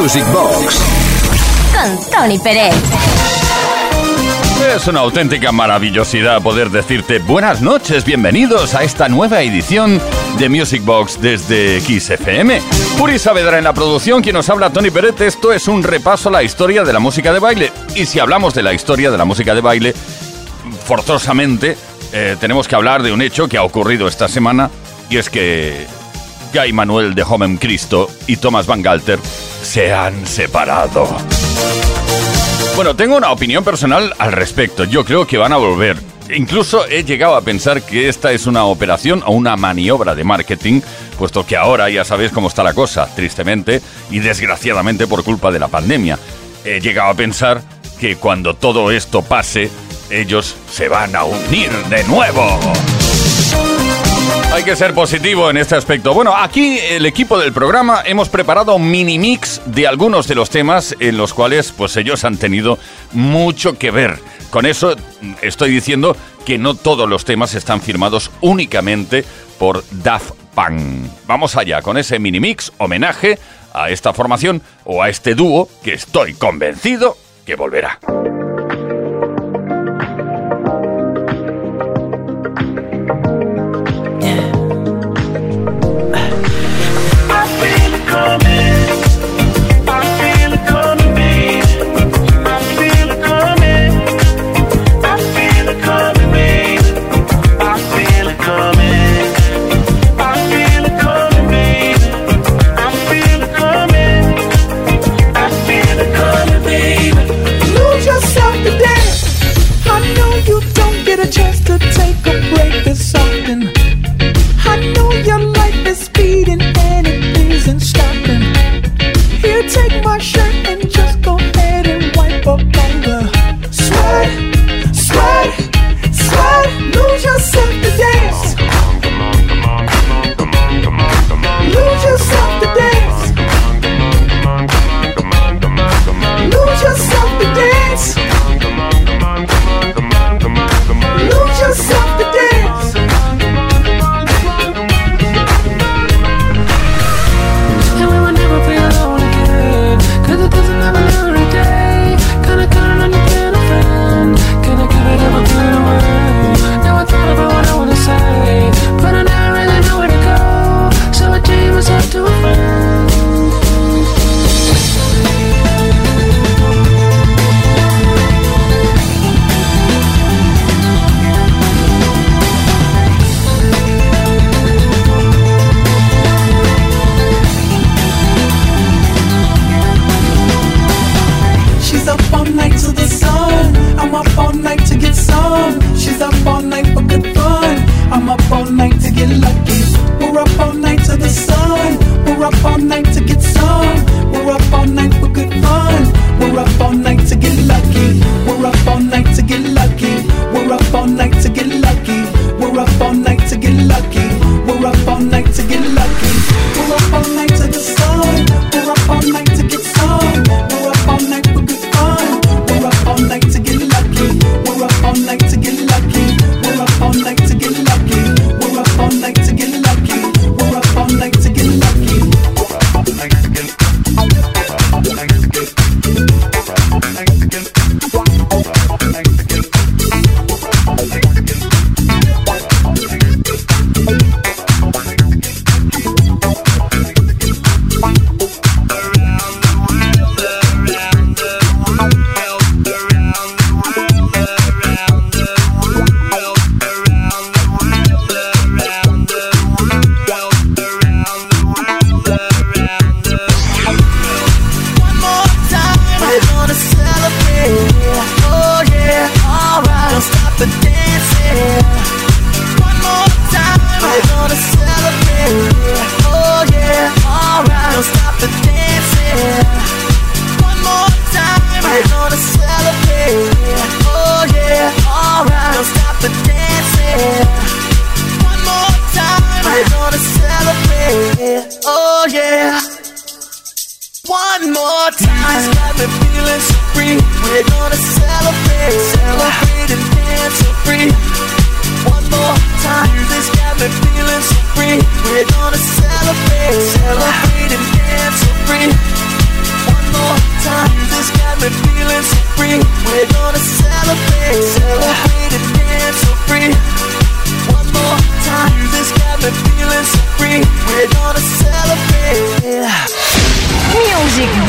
Music Box con Tony Pérez. Es una auténtica maravillosidad poder decirte buenas noches, bienvenidos a esta nueva edición de Music Box desde XFM. Puri Saavedra en la producción, quien nos habla Tony Pérez, esto es un repaso a la historia de la música de baile. Y si hablamos de la historia de la música de baile, forzosamente eh, tenemos que hablar de un hecho que ha ocurrido esta semana y es que Guy Manuel de Homem Cristo y Thomas Van Galter se han separado. Bueno, tengo una opinión personal al respecto. Yo creo que van a volver. Incluso he llegado a pensar que esta es una operación o una maniobra de marketing, puesto que ahora ya sabéis cómo está la cosa, tristemente y desgraciadamente por culpa de la pandemia. He llegado a pensar que cuando todo esto pase, ellos se van a unir de nuevo. Hay que ser positivo en este aspecto. Bueno, aquí el equipo del programa hemos preparado un mini mix de algunos de los temas en los cuales pues ellos han tenido mucho que ver. Con eso estoy diciendo que no todos los temas están firmados únicamente por Daft Punk. Vamos allá con ese mini mix homenaje a esta formación o a este dúo que estoy convencido que volverá.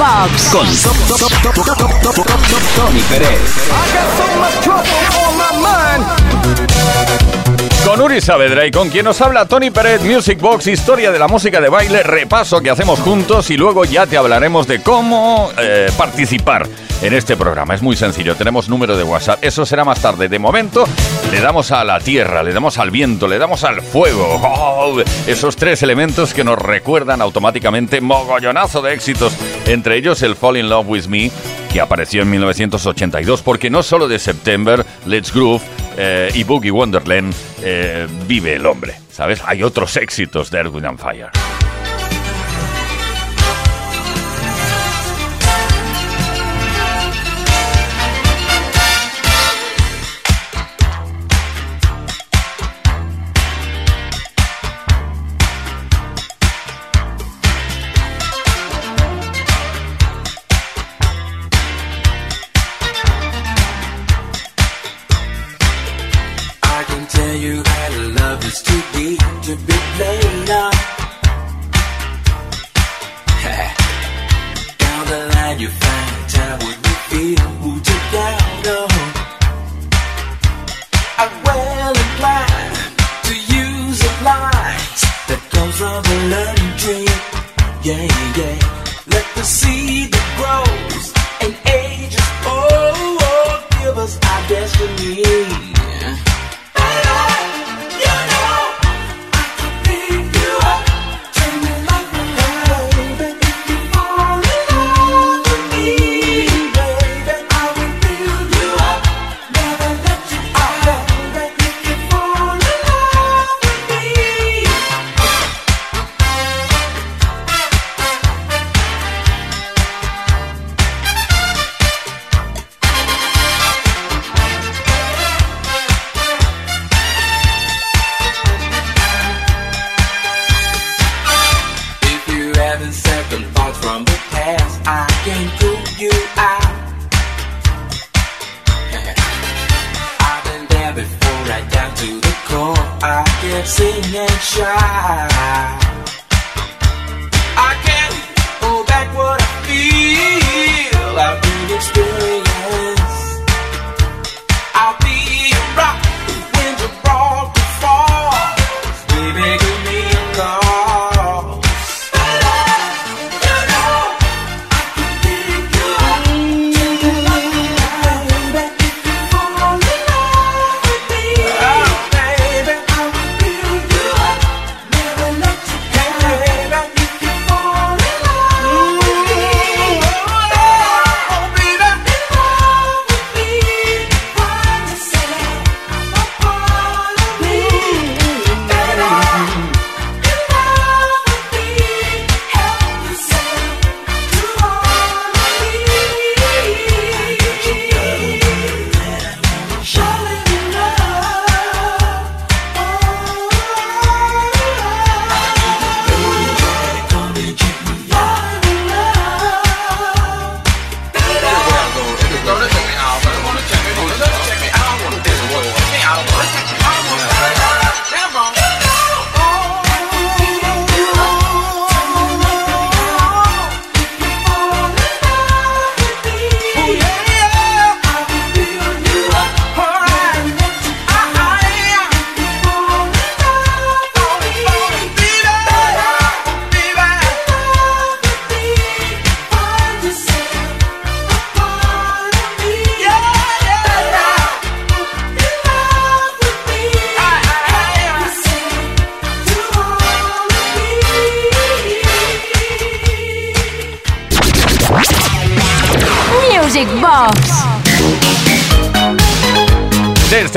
Box con Tony Pérez. Con Uri Saavedra y con quien nos habla Tony Pérez, Music Box, historia de la música de baile, repaso que hacemos juntos y luego ya te hablaremos de cómo eh, participar en este programa. Es muy sencillo, tenemos número de WhatsApp, eso será más tarde. De momento le damos a la tierra, le damos al viento, le damos al fuego. Oh, esos tres elementos que nos recuerdan automáticamente mogollonazo de éxitos, entre ellos el Fall in Love with Me que apareció en 1982, porque no solo de September, Let's Groove eh, y Boogie Wonderland eh, vive el hombre, ¿sabes? Hay otros éxitos de Erwin and Fire.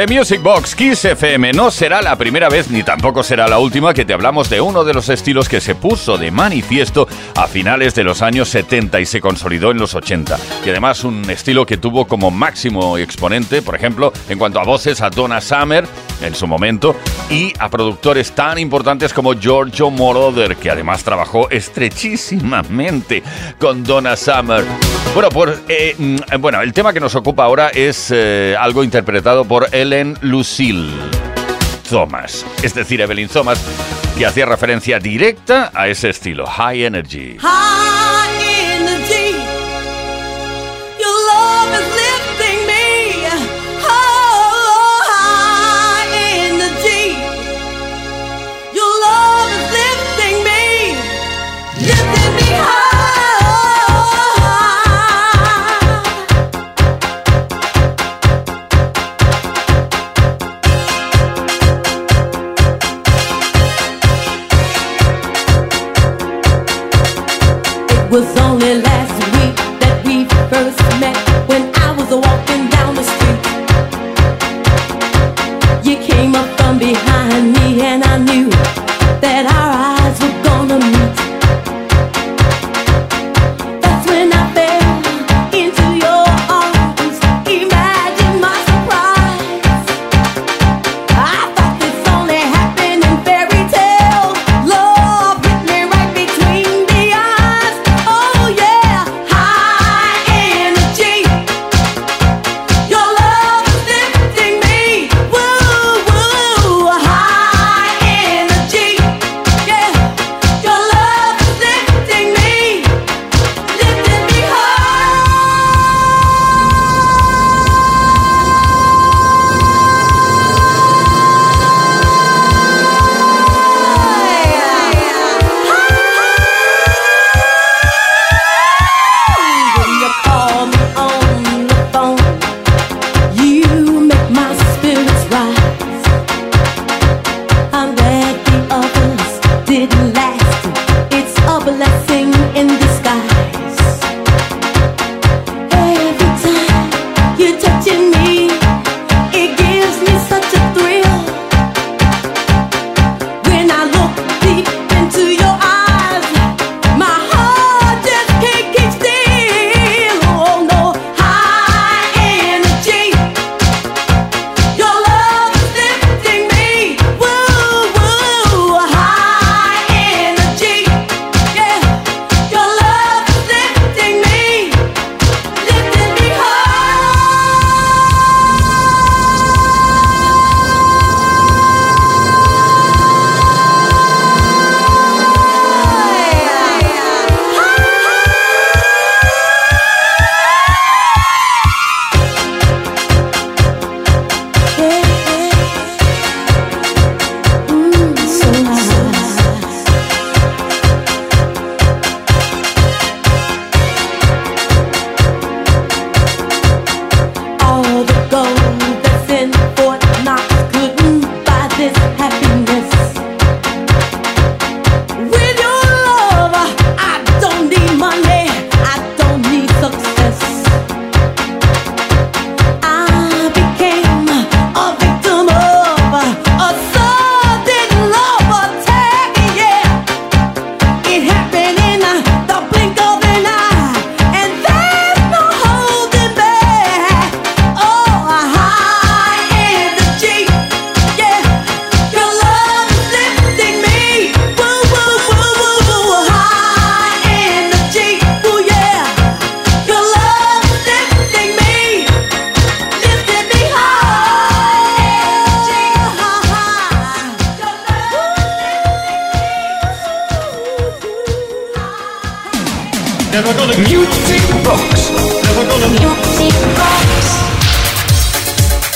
Music Box Kiss FM no será la primera vez ni tampoco será la última que te hablamos de uno de los estilos que se puso de manifiesto a finales de los años 70 y se consolidó en los 80. Y además un estilo que tuvo como máximo exponente, por ejemplo, en cuanto a voces a Donna Summer en su momento y a productores tan importantes como Giorgio Moroder, que además trabajó estrechísimamente con Donna Summer. Bueno, por, eh, mm, bueno, el tema que nos ocupa ahora es eh, algo interpretado por Ellen Lucille Thomas, es decir, Evelyn Thomas, que hacía referencia directa a ese estilo, High Energy. High Disneyland.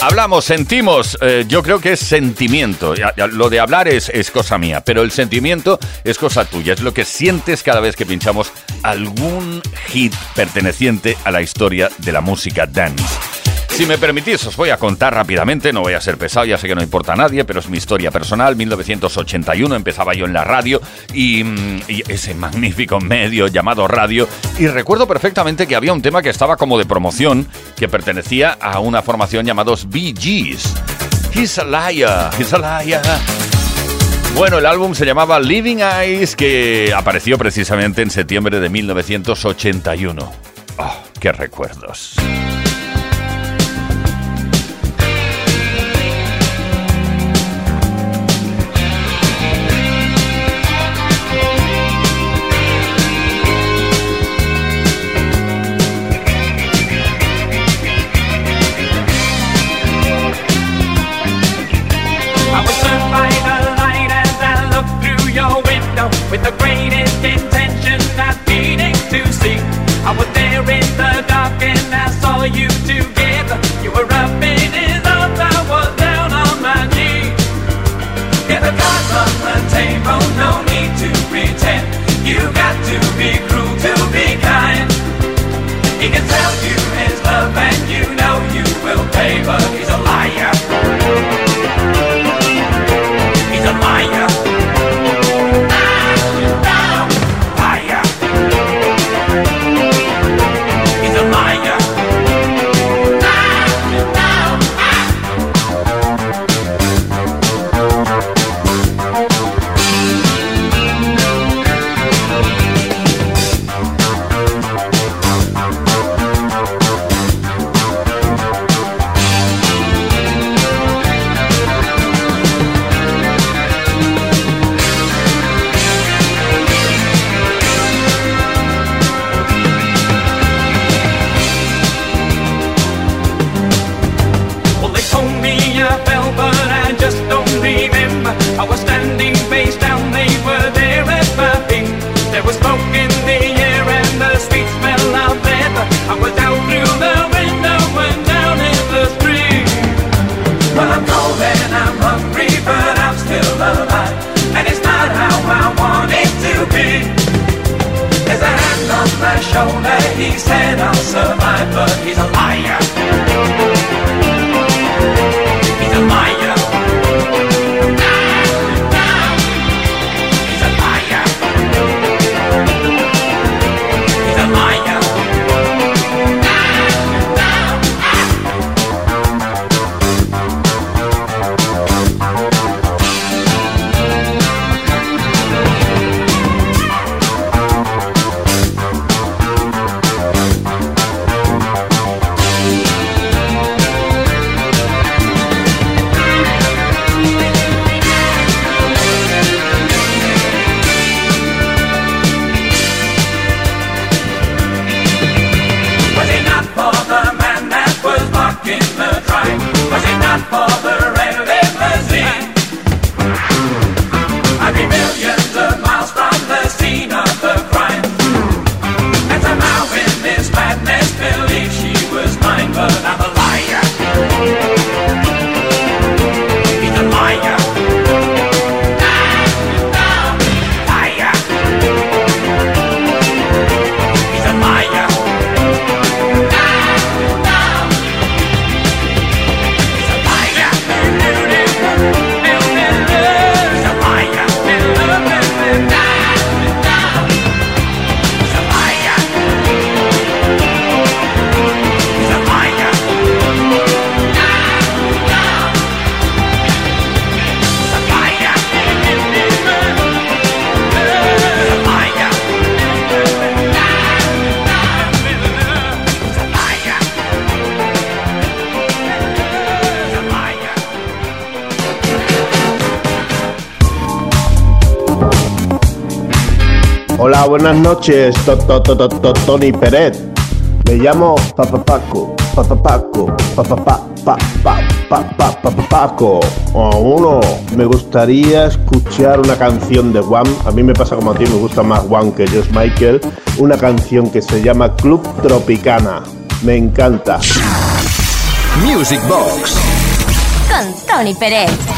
Hablamos, sentimos, eh, yo creo que es sentimiento. Lo de hablar es, es cosa mía, pero el sentimiento es cosa tuya. Es lo que sientes cada vez que pinchamos algún hit perteneciente a la historia de la música dance. Si me permitís, os voy a contar rápidamente, no voy a ser pesado, ya sé que no importa a nadie, pero es mi historia personal. 1981 empezaba yo en la radio y, mm, ese magnífico medio llamado radio. Y recuerdo perfectamente que había un tema que estaba como de promoción, que pertenecía a una formación llamados Gees. He's a liar, he's a liar. Bueno, el álbum se llamaba Living Eyes, que apareció precisamente en septiembre de 1981. Oh, ¡Qué recuerdos! the dock and I saw you together. You were up in his arms, I was down on my knees. Get the cards on the table, no need to pretend. You got to be cruel to be kind. He can tell you his love and you know you will pay, but buenas noches, Tony Peret. Me llamo Papapaco, Papapaco, Papapaco. Uno, me gustaría escuchar una canción de One. A mí me pasa como a ti, me gusta más One que Josh Michael. Una canción que se llama Club Tropicana. Me encanta. Music Box. Con Tony Peret.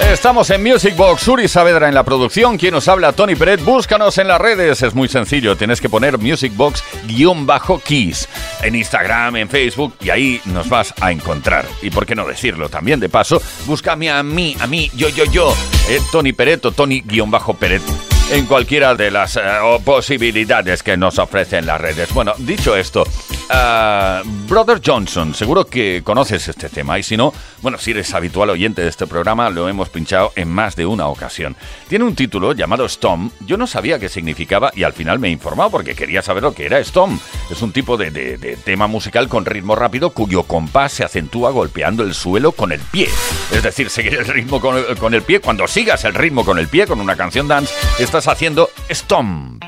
Estamos en Music Box, Uri Saavedra en la producción, quien nos habla Tony Peret, búscanos en las redes, es muy sencillo, tienes que poner Music Box-Keys en Instagram, en Facebook y ahí nos vas a encontrar. Y por qué no decirlo también de paso, búscame a mí, a mí, yo, yo, yo, eh, Tony Peret o Tony-Peret en cualquiera de las eh, posibilidades que nos ofrecen las redes. Bueno, dicho esto, ah, Brother Johnson, seguro que conoces este tema y si no, bueno, si eres habitual oyente de este programa, lo hemos pinchado en más de una ocasión. Tiene un título llamado Stomp, yo no sabía qué significaba y al final me he informado porque quería saber lo que era Stomp. Es un tipo de, tema musical con ritmo rápido cuyo compás se acentúa golpeando el suelo con el pie. Es decir, seguir el ritmo con con el pie, cuando sigas el ritmo con el pie, con una canción dance, estás haciendo Stomp.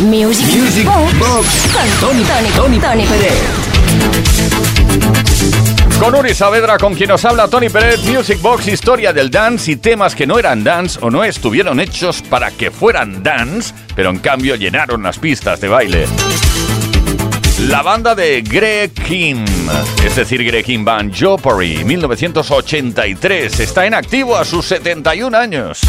Music, Music Box Box con Tony- Tony, Tony Tony Pérez. Con Uri Saavedra, con quien nos habla Tony Pérez, Music Box, historia del dance y temas que no eran dance o no estuvieron hechos para que fueran dance, pero en cambio llenaron las pistas de baile. La banda de Greg Kim, es decir, Greg Kim Band Jeopardy, 1983, está en activo a sus 71 años.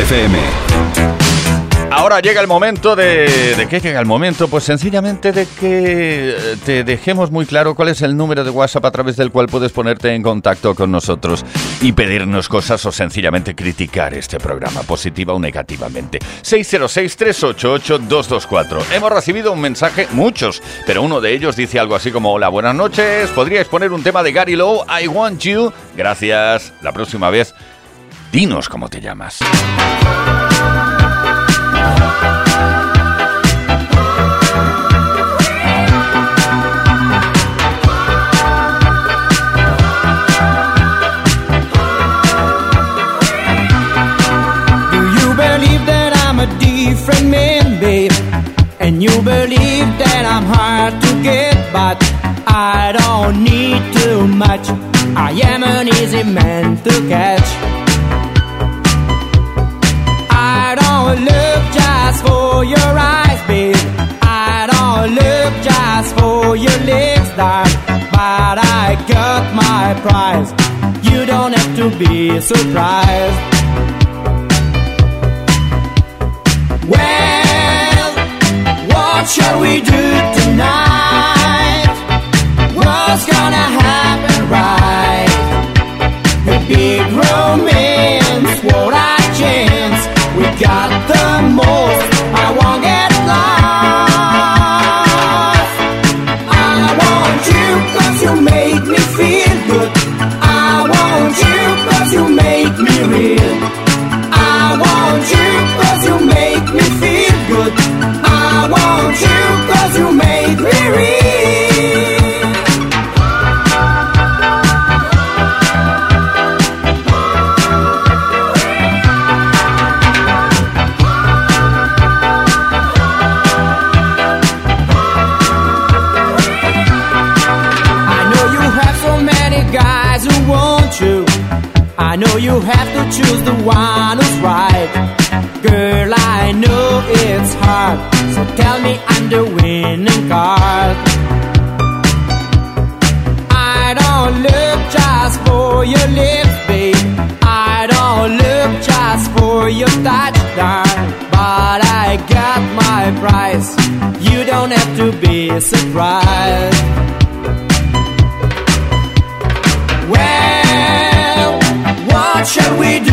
FM. Ahora llega el momento de... ¿De qué llega el momento? Pues sencillamente de que eh, te dejemos muy claro cuál es el número de WhatsApp a través del cual puedes ponerte en contacto con nosotros y pedirnos cosas o sencillamente criticar este programa, positiva o negativamente. 606-388-224. Hemos recibido un mensaje, muchos, pero uno de ellos dice algo así como, hola, buenas noches, ¿podríais poner un tema de Gary Lowe, I Want You? Gracias. La próxima vez, Dinos cómo te llamas. different man, babe. And you believe that I'm hard to get, but I don't need too much. I am an easy man to catch. don't look just for your eyes, babe. I don't look just for your lips, dark. But I got my prize. You don't have to be surprised. Well, what shall we do tonight? What's gonna happen, right? More. be surprised. Well, what shall we do?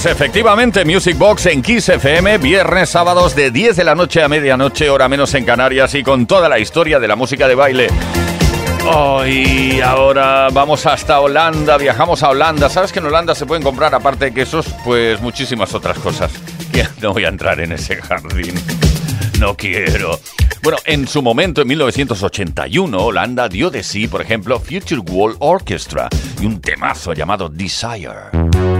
es efectivamente Music Box en Kiss FM, viernes, sábados de 10 de la noche a medianoche, hora menos en Canarias y con toda la historia de la música de baile. Hoy oh, ahora vamos hasta Holanda, viajamos a Holanda. ¿Sabes que en Holanda se pueden comprar, aparte de quesos, pues muchísimas otras cosas? No voy a entrar en ese jardín. No quiero. Bueno, en su momento, en 1981, Holanda dio de sí, por ejemplo, Future World Orchestra y un temazo llamado Desire.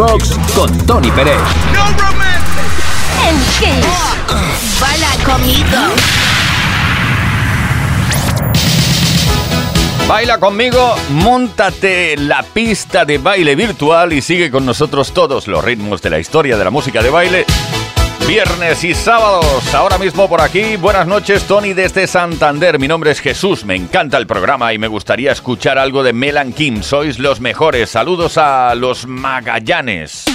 Box con Tony Pérez. En Kiss. Baila conmigo. Baila conmigo, montate la pista de baile virtual y sigue con nosotros todos los ritmos de la historia de la música de baile. Viernes y sábados, ahora mismo por aquí. Buenas noches, Tony desde Santander. Mi nombre es Jesús, me encanta el programa y me gustaría escuchar algo de Melan Kim. Sois los mejores. Saludos a los Magallanes.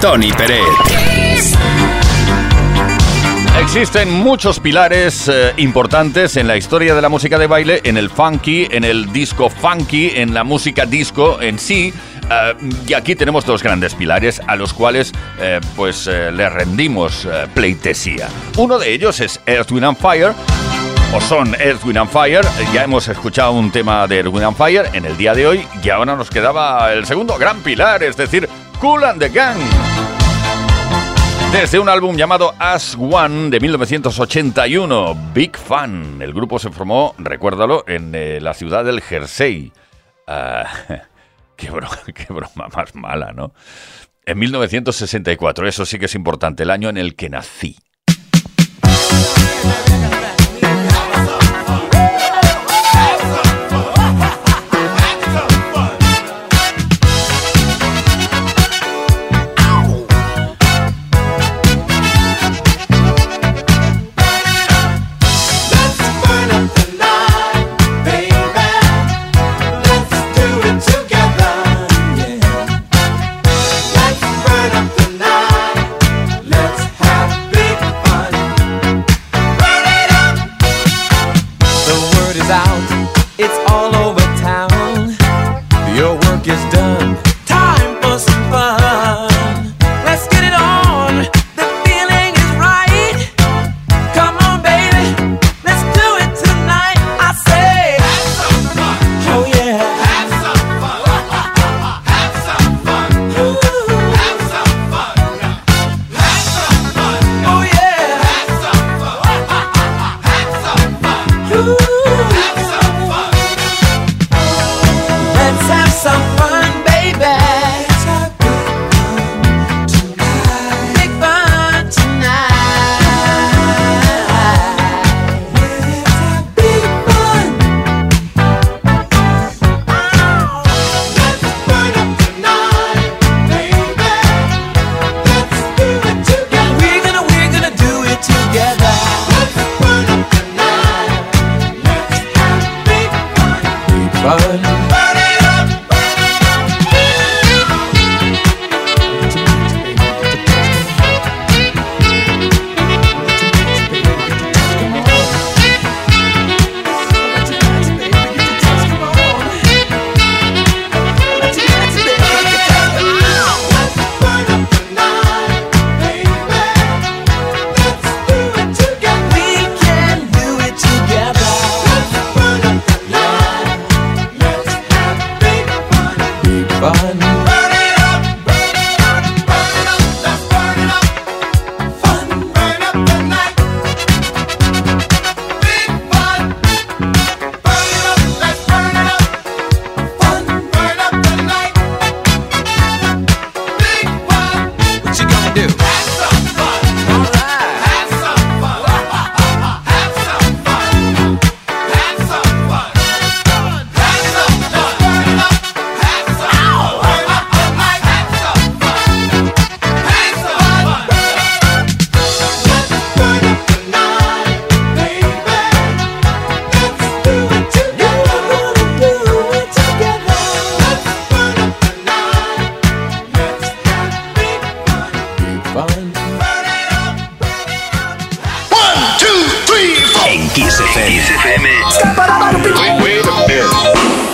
Tony Peret. Existen muchos pilares eh, importantes en la historia de la música de baile, en el funky, en el disco funky, en la música disco en sí. eh, y aquí tenemos dos grandes pilares a los cuales eh, pues le rendimos pleitesía. Uno de ellos es Earth, Wind and Fire, o son Earth, Wind and Fire. Ya hemos escuchado un tema de Earth, Wind and Fire en el día de hoy y ahora nos quedaba el segundo gran pilar, es decir, Cool and the Gang. Desde un álbum llamado As One de 1981, Big Fan. El grupo se formó, recuérdalo, en eh, la ciudad del Jersey. Ah, qué, bro- qué broma más mala, ¿no? En 1964, eso sí que es importante, el año en el que nací.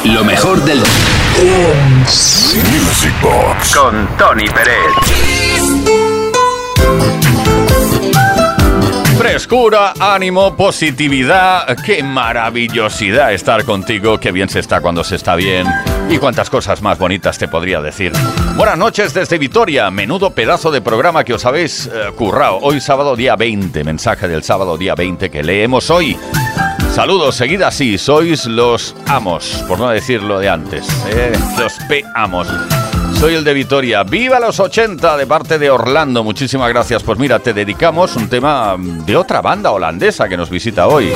Lo mejor del Music Box con Tony Peret. Frescura, ánimo, positividad. Qué maravillosidad estar contigo. Qué bien se está cuando se está bien. Y cuántas cosas más bonitas te podría decir. Buenas noches desde Vitoria. Menudo pedazo de programa que os habéis eh, currado. Hoy sábado día 20. Mensaje del sábado día 20 que leemos hoy. Saludos, seguid así. Sois los amos, por no decirlo de antes. eh, los P-amos. Soy el de Vitoria. ¡Viva los 80! De parte de Orlando. Muchísimas gracias. Pues mira, te dedicamos un tema de otra banda holandesa que nos visita hoy.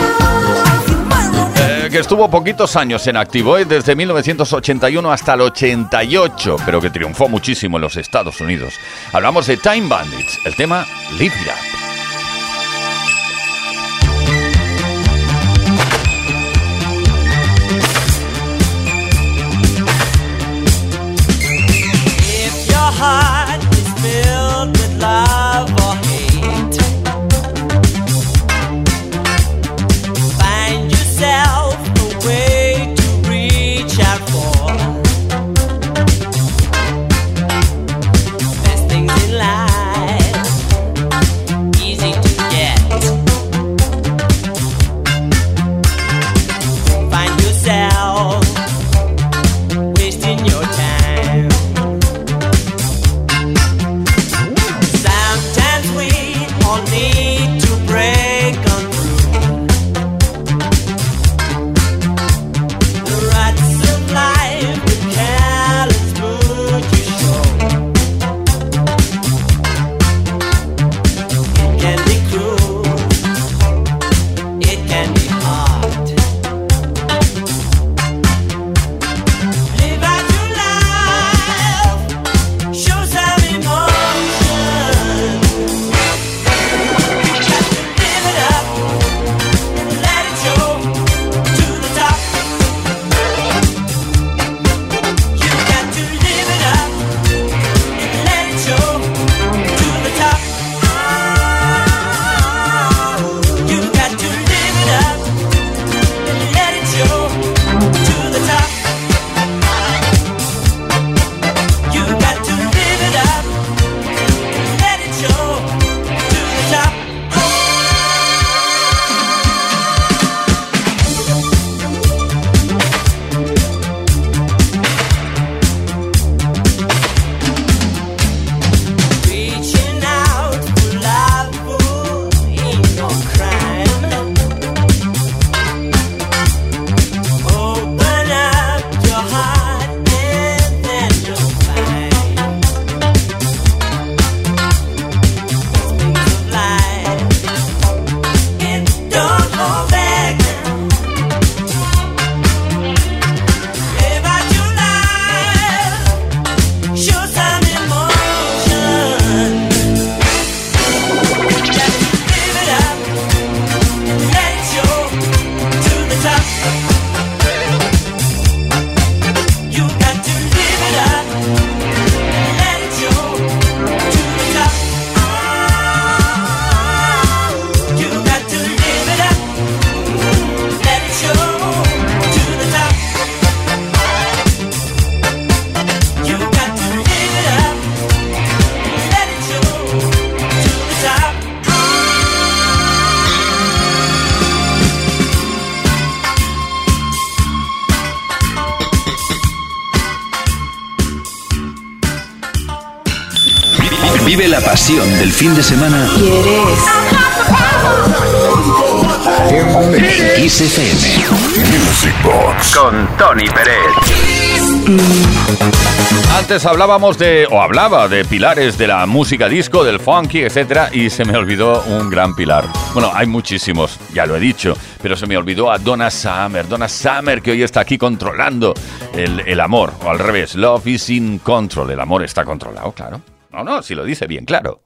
Eh, que estuvo poquitos años en activo, eh, desde 1981 hasta el 88, pero que triunfó muchísimo en los Estados Unidos. Hablamos de Time Bandits, el tema Live It Up. Fin de semana en Kiss FM. Music Box con Tony Pérez. Antes hablábamos de, o hablaba de pilares de la música disco, del funky, etcétera, y se me olvidó un gran pilar. Bueno, hay muchísimos, ya lo he dicho, pero se me olvidó a Donna Summer. Donna Summer, que hoy está aquí controlando el, el amor, o al revés, love is in control. El amor está controlado, claro. No, no, si lo dice bien, claro.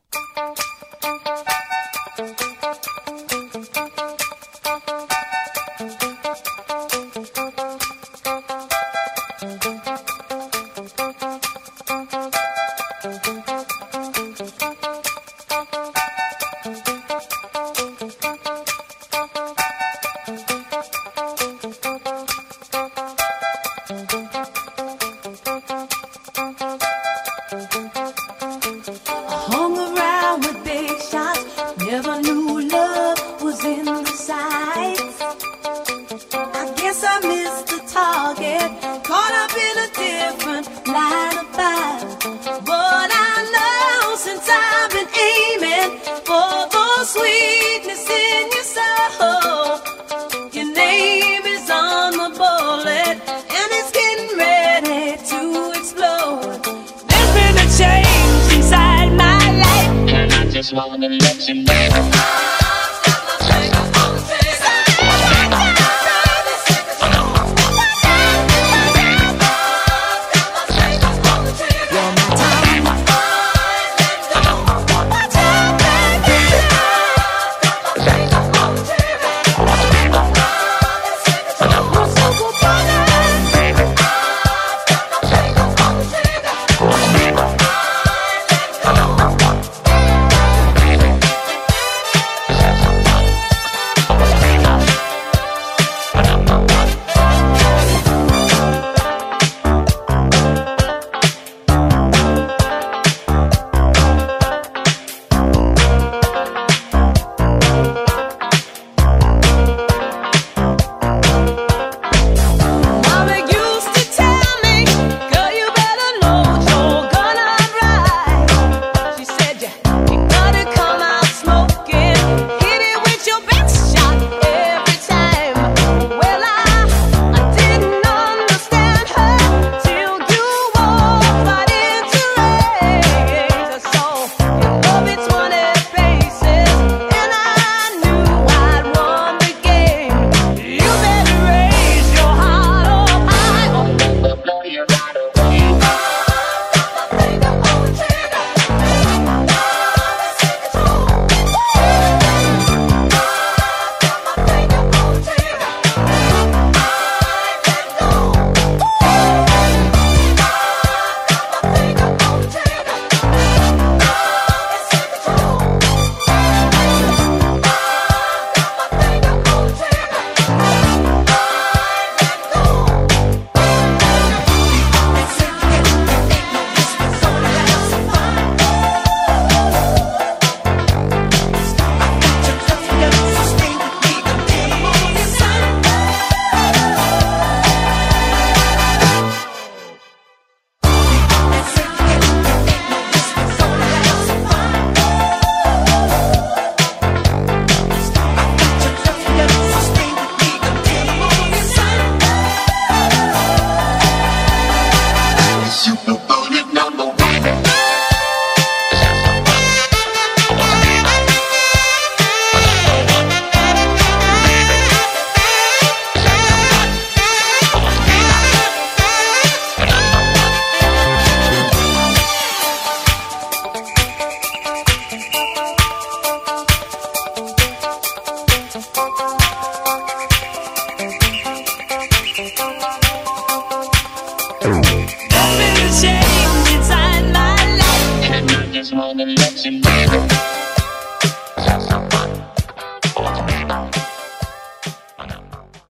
on and let you know.